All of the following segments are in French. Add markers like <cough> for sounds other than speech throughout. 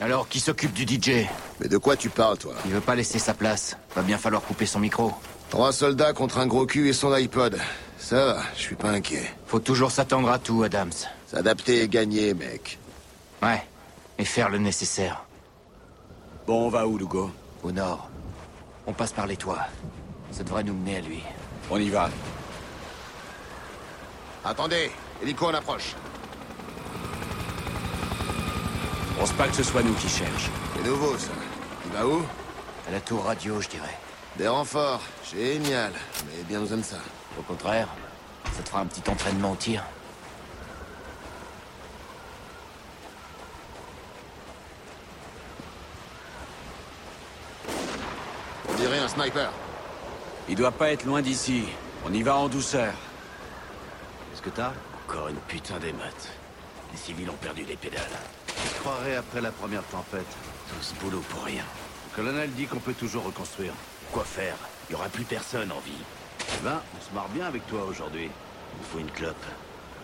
Alors, qui s'occupe du DJ Mais de quoi tu parles, toi Il veut pas laisser sa place. Va bien falloir couper son micro. Trois soldats contre un gros cul et son iPod. Ça va, je suis pas inquiet. Faut toujours s'attendre à tout, Adams. S'adapter et gagner, mec. Ouais. Et faire le nécessaire. Bon, on va où, Lugo Au nord. On passe par les toits. Ça devrait nous mener à lui. On y va. Attendez, hélico en approche. Je pense pas que ce soit nous qui cherchent. C'est nouveau, ça. Il va où À la tour radio, je dirais. Des renforts. Génial. Mais bien nous aime ça. Au contraire, ça te fera un petit entraînement au tir. On dirait un sniper. Il doit pas être loin d'ici. On y va en douceur. Qu'est-ce que t'as Encore une putain des maths. Les civils ont perdu les pédales. Je croirais après la première tempête. Tout ce boulot pour rien. Le colonel dit qu'on peut toujours reconstruire. Quoi faire? Il y aura plus personne en vie. Ben, on se marre bien avec toi aujourd'hui. Il faut une clope.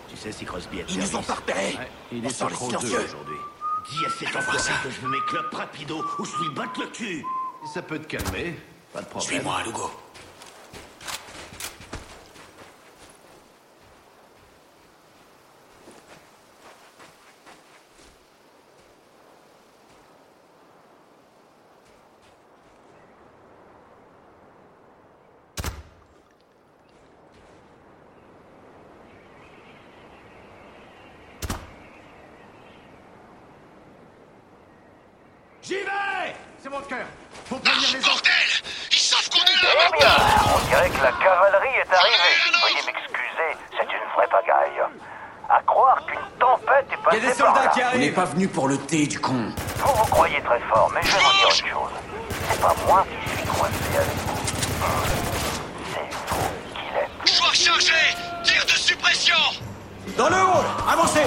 Tu sais si Crosby a Ils nous ont pas repérés Ouais, il On est les trop aujourd'hui. Dis à cet enfoiré que je veux mes clopes rapido ou je lui batte le cul ça peut te calmer, pas de problème. Suis-moi, Lugo. J'y vais C'est mon cœur. Faut prévenir les autres. Bordel Ils savent qu'on est là bien, on dirait que la cavalerie est arrivée. Veuillez m'excuser, c'est une vraie pagaille. À croire qu'une tempête est passée Il y a des par soldats là. qui On n'est pas venu pour le thé, du con. Vous vous croyez très fort, mais je vais vous dire une chose. C'est pas moi qui suis coincé avec vous. C'est vous qui l'êtes. Choix chargé Tir de suppression Dans le hall Avancez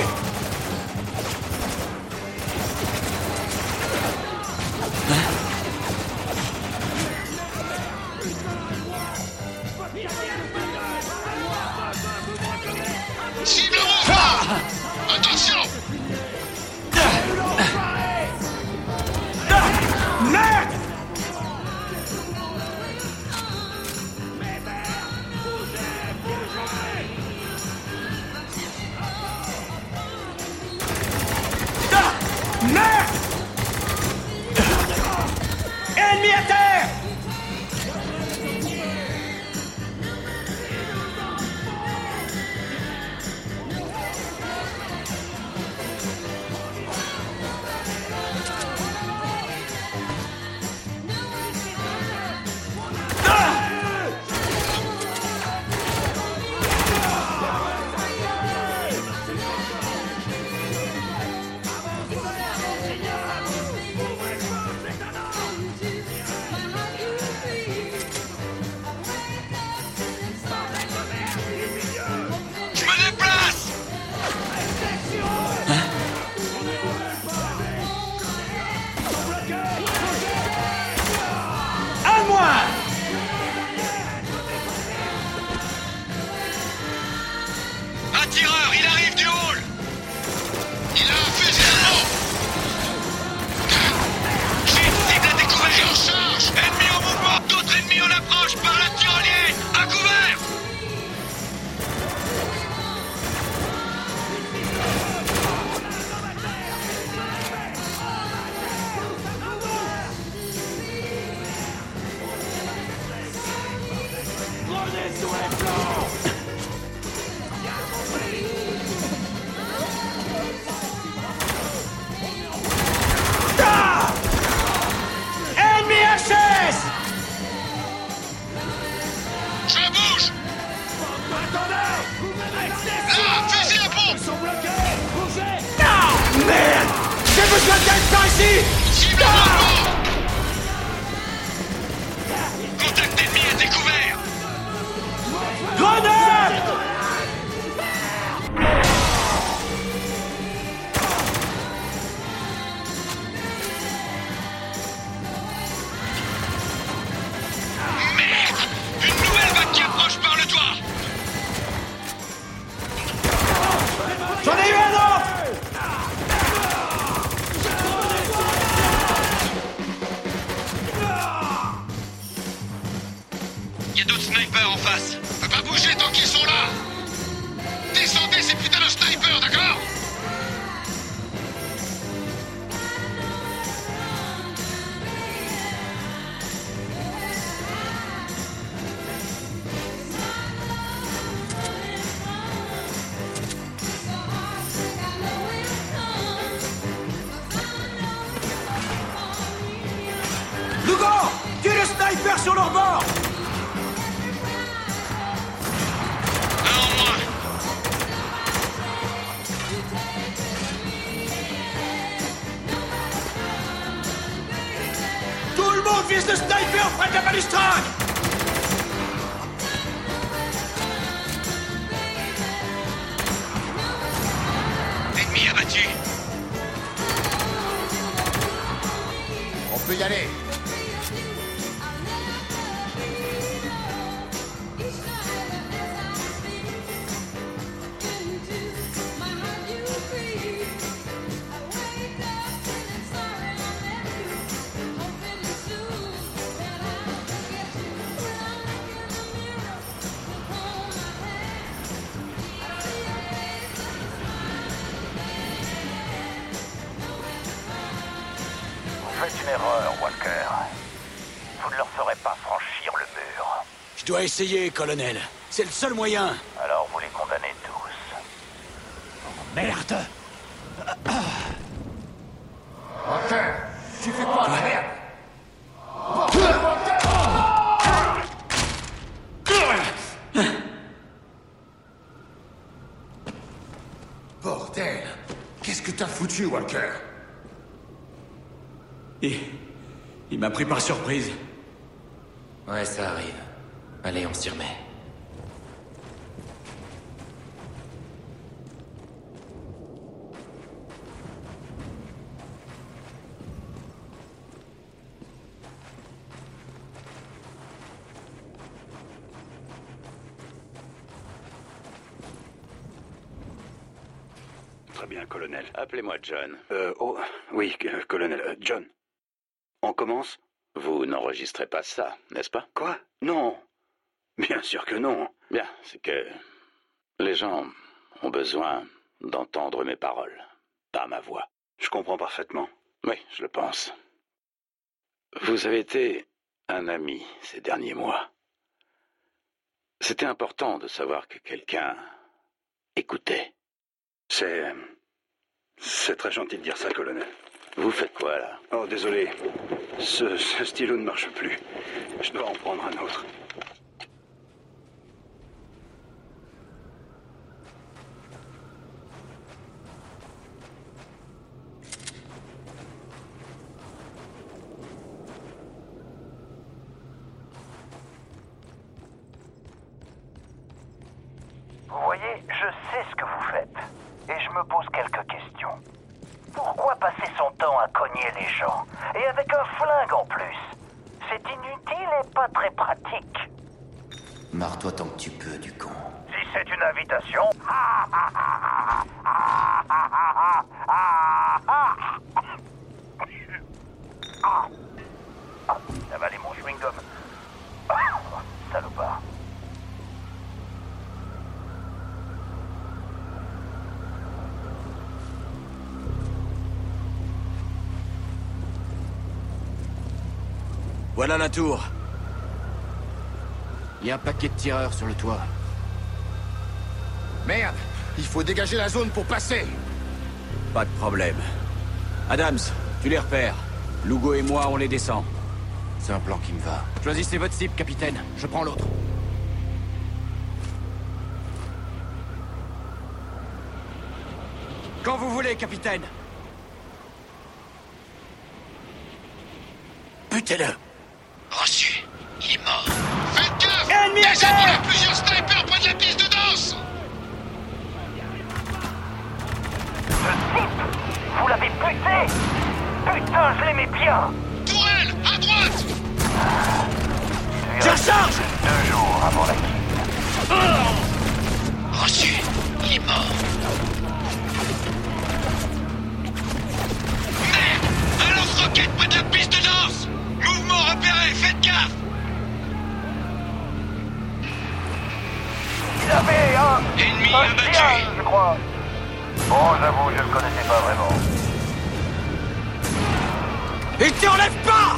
Ah de quelqu'un Walker. Vous ne leur ferez pas franchir le mur. Je dois essayer, colonel. C'est le seul moyen. Alors vous les condamnez tous. Merde Ok, tu fais quoi, la merde Bordel Qu'est-ce que t'as foutu, Walker Il, il m'a pris par surprise. Ouais, ça arrive. Allez, on s'y remet. Très bien, colonel. Appelez-moi John. Euh, oh, oui, euh, colonel. euh, John. On commence Vous n'enregistrez pas ça, n'est-ce pas? Quoi? Non. Bien sûr que non. Bien, c'est que les gens ont besoin d'entendre mes paroles, pas ma voix. Je comprends parfaitement. Oui, je le pense. Vous avez été un ami ces derniers mois. C'était important de savoir que quelqu'un écoutait. C'est. C'est très gentil de dire ça, colonel. Vous faites quoi, là? Oh, désolé. Ce, stylo ne marche plus. Je dois en prendre un autre. Vous voyez, je sais ce que vous faites. Et je me pose quelques questions. Pourquoi passer son temps à cogner les gens Et avec un flingue en plus C'est inutile et pas très pratique. Marre-toi tant que tu peux, du con. Si c'est une invitation... Ah, avalé mon chewing-gum. Ah, salopard. Voilà la tour. Il y a un paquet de tireurs sur le toit. Merde Il faut dégager la zone pour passer Pas de problème. Adams, tu les repères. Lugo et moi, on les descend. C'est un plan qui me va. Choisissez votre cible, capitaine. Je prends l'autre. Quand vous voulez, capitaine. Butez-le Reçu. Il est mort. Faites gaffe Ennemi à il y a terre plusieurs snipers près de la piste de danse Vous l'avez buté Putain, je l'aimais bien Je charge Deux jours avant la quitte. Reçu. Il est mort. Merde Un lance-roquette près de la piste de danse Mouvement repéré, faites gaffe Ennemi Un abattu. chien, je crois. Bon, j'avoue, je le connaissais pas vraiment. Il t'y enlève pas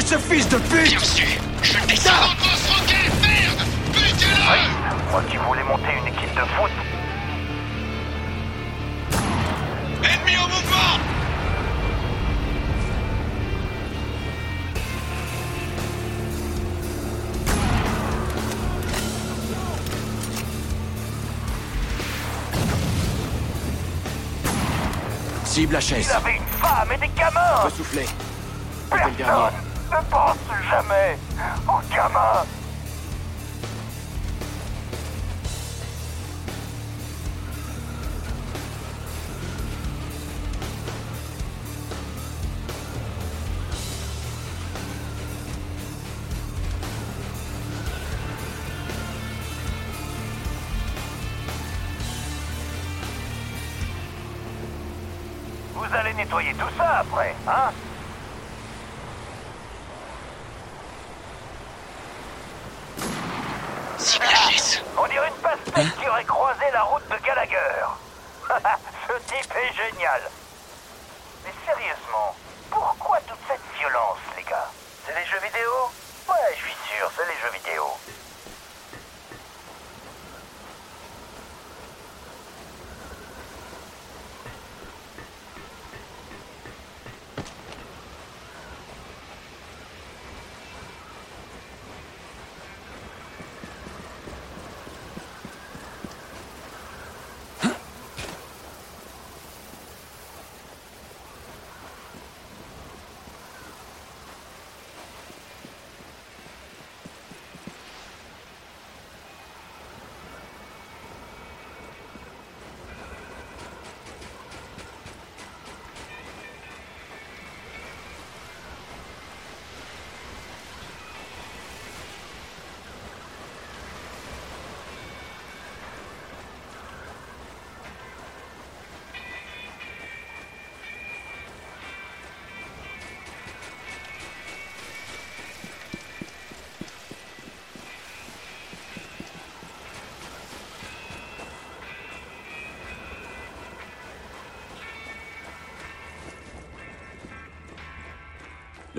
Ce fils de pute Bien reçu. Je le descends. merde Butez-le Moi qui voulais monter une équipe de foot, Ennemi en mouvement Cible la chaise. il avait une femme et des gamins Ressoufflez. Coupez le dernier. Personne ne pense jamais aux gamins. On dirait une pastèque qui aurait croisé la route de Gallagher. <laughs> Ce type est génial. Mais sérieusement, pourquoi toute cette violence, les gars? C'est les jeux vidéo? Ouais, je suis sûr, c'est les jeux vidéo.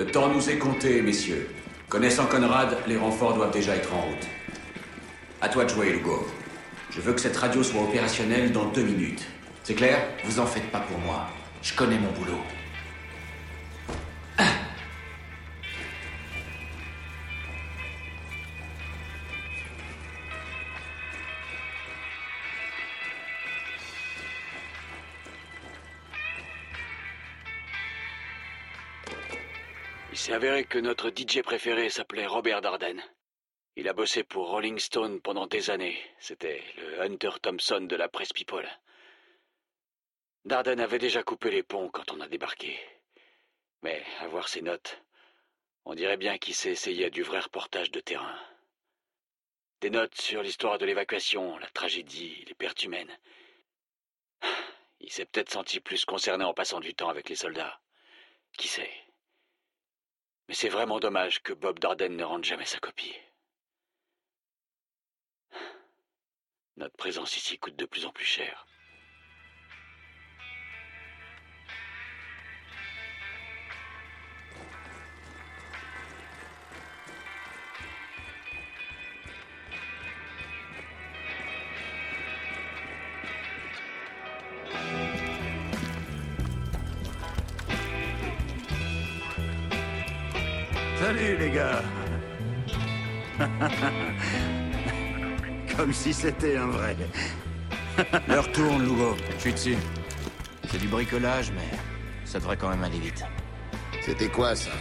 Le temps nous est compté, messieurs. Connaissant Conrad, les renforts doivent déjà être en route. À toi de jouer, Hugo. Je veux que cette radio soit opérationnelle dans deux minutes. C'est clair? Vous en faites pas pour moi. Je connais mon boulot. Il s'est avéré que notre DJ préféré s'appelait Robert Darden. Il a bossé pour Rolling Stone pendant des années. C'était le Hunter Thompson de la presse People. Darden avait déjà coupé les ponts quand on a débarqué. Mais à voir ses notes, on dirait bien qu'il s'est essayé à du vrai reportage de terrain. Des notes sur l'histoire de l'évacuation, la tragédie, les pertes humaines. Il s'est peut-être senti plus concerné en passant du temps avec les soldats. Qui sait? Mais c'est vraiment dommage que Bob Darden ne rende jamais sa copie. Notre présence ici coûte de plus en plus cher. Salut les gars <laughs> Comme si c'était un vrai. <laughs> L'heure tourne, Lugo. Je suis dessus. C'est du bricolage, mais ça devrait quand même aller vite. C'était quoi ça?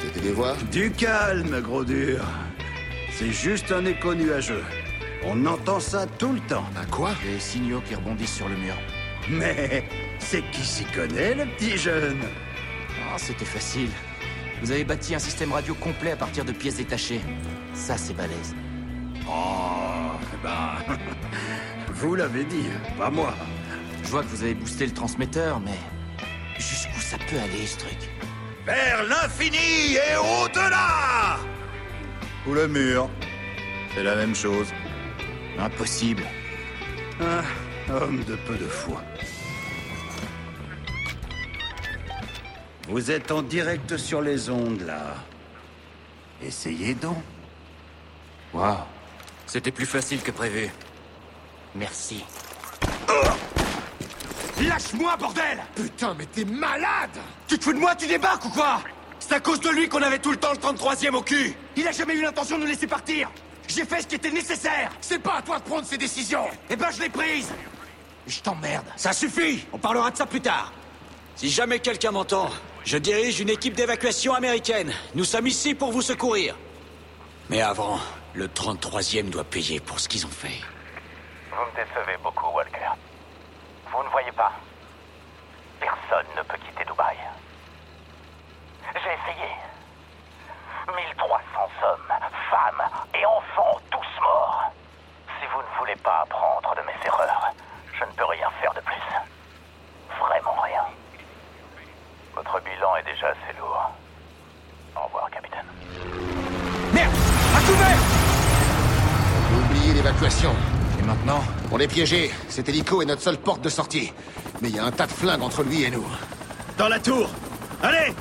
C'était des voix? Du calme, gros dur. C'est juste un écho nuageux. On entend ça tout le temps. À quoi? Des signaux qui rebondissent sur le mur. Mais c'est qui s'y connaît, le petit jeune? Oh, c'était facile. Vous avez bâti un système radio complet à partir de pièces détachées. Ça, c'est balèze. Oh, eh ben... <laughs> Vous l'avez dit, pas moi. Je vois que vous avez boosté le transmetteur, mais jusqu'où ça ça peut aller, ce truc? Vers l'infini et au-delà Ou le mur. C'est la même chose. Impossible. Ah, homme de peu de foi. Vous êtes en direct sur les ondes, là. Essayez donc. Waouh. C'était plus facile que prévu. Merci. Lâche-moi, bordel Putain, mais t'es malade Tu te fous de moi, tu débarques ou quoi? C'est à cause de lui qu'on avait tout le temps le 33e au cul Il a jamais eu l'intention de nous laisser partir J'ai fait ce qui était nécessaire C'est pas à toi de prendre ces décisions Eh ben, je l'ai prise Je t'emmerde. Ça suffit On parlera de ça plus tard. Si jamais quelqu'un m'entend, je dirige une équipe d'évacuation américaine. Nous sommes ici pour vous secourir. Mais avant, le 33e doit payer pour ce qu'ils ont fait. Vous me décevez beaucoup, Walker. Vous ne voyez pas Personne ne peut quitter Dubaï. J'ai essayé. 1300 hommes, femmes et enfants, tous morts. Si vous ne voulez pas apprendre de mes erreurs, je ne peux rien faire de plus. Vraiment rien. Votre bilan est déjà assez lourd. Au revoir, capitaine. Merde À couvert Oubliez l'évacuation. Et maintenant On est piégés. Cet hélico est notre seule porte de sortie. Mais il y a un tas de flingues entre lui et nous. Dans la tour Allez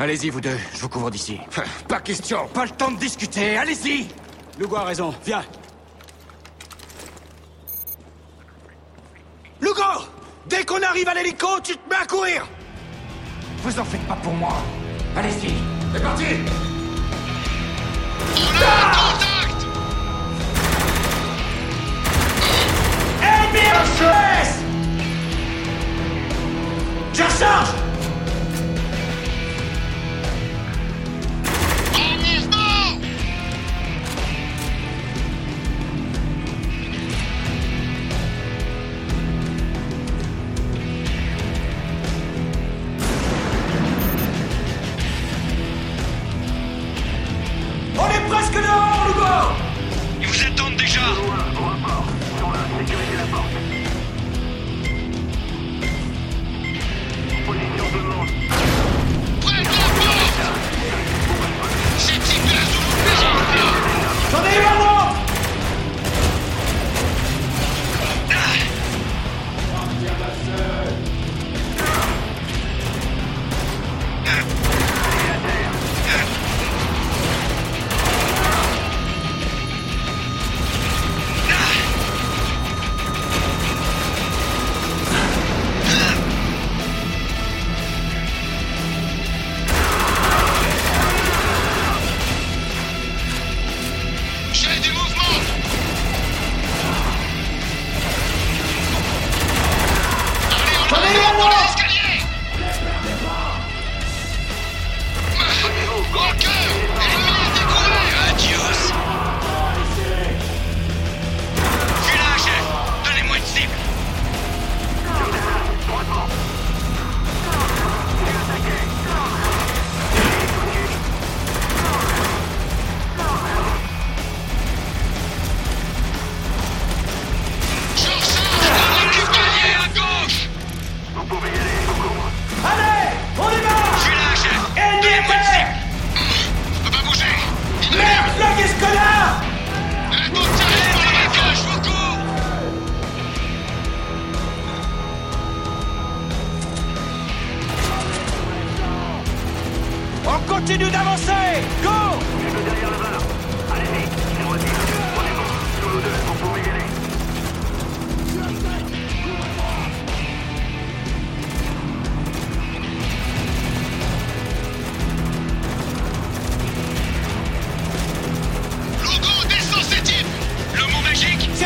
Allez-y, vous deux. Je vous couvre d'ici. Pas question Pas le temps de discuter, allez-y Lugo a raison, viens. Lugo Dès qu'on arrive à l'hélico, tu te mets à courir Vous en faites pas pour moi. Allez-y. C'est parti Ennemi en stress Je recharge En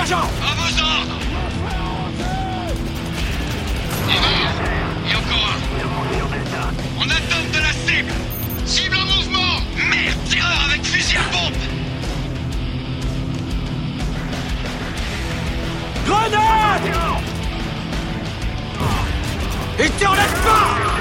Sergent. À vos ordres Il Et encore un. On attend de la cible. Cible en mouvement. Merde, tireur avec fusil à pompe. Grenade. Et tu enlèves pas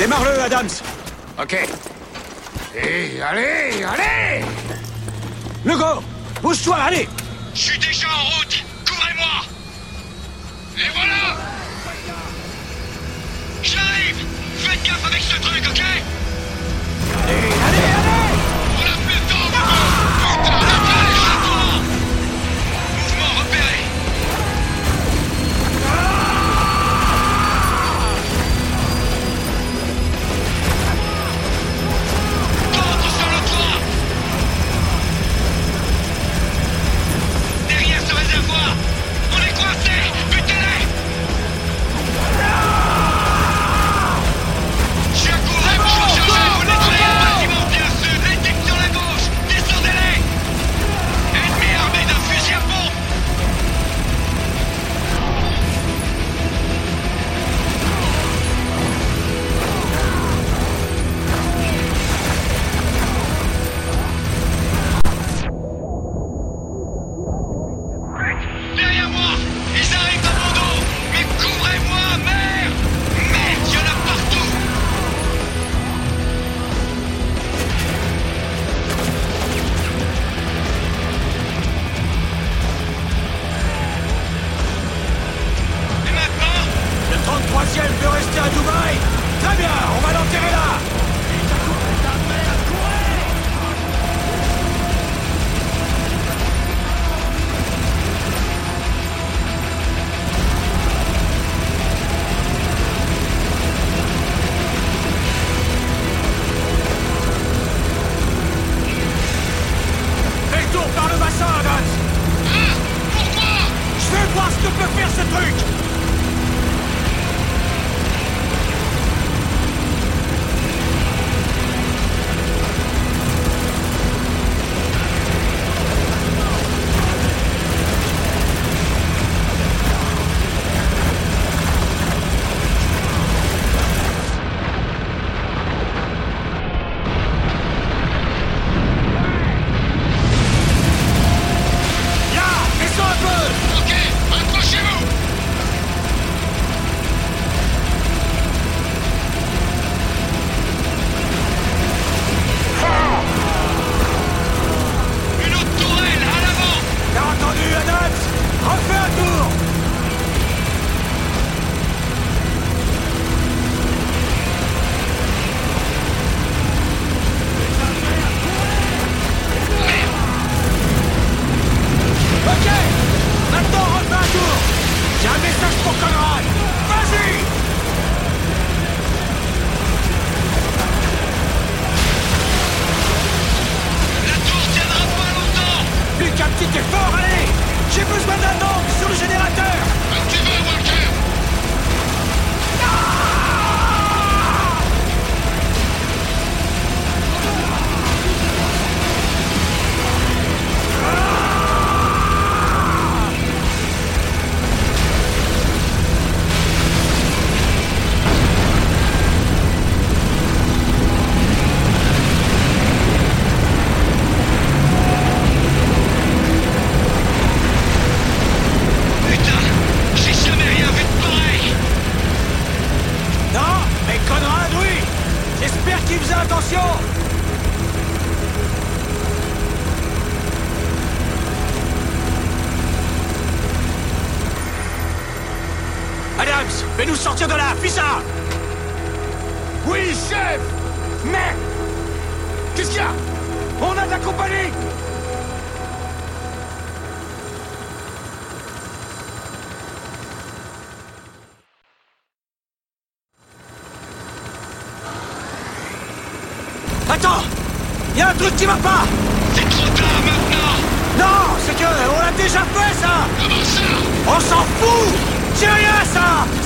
Démarre-le, Adams. Ok. Et allez, allez. Le Bouge-toi, allez. Je suis déjà en route. Couvrez-moi. Et voilà. J'arrive. Faites gaffe avec ce truc, ok? Allez, allez, allez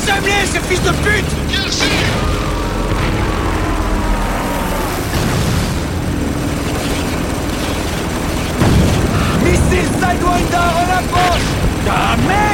Sème-les, ces fils de pute. Bien sûr Missile Sidewinder en approche Ta mère.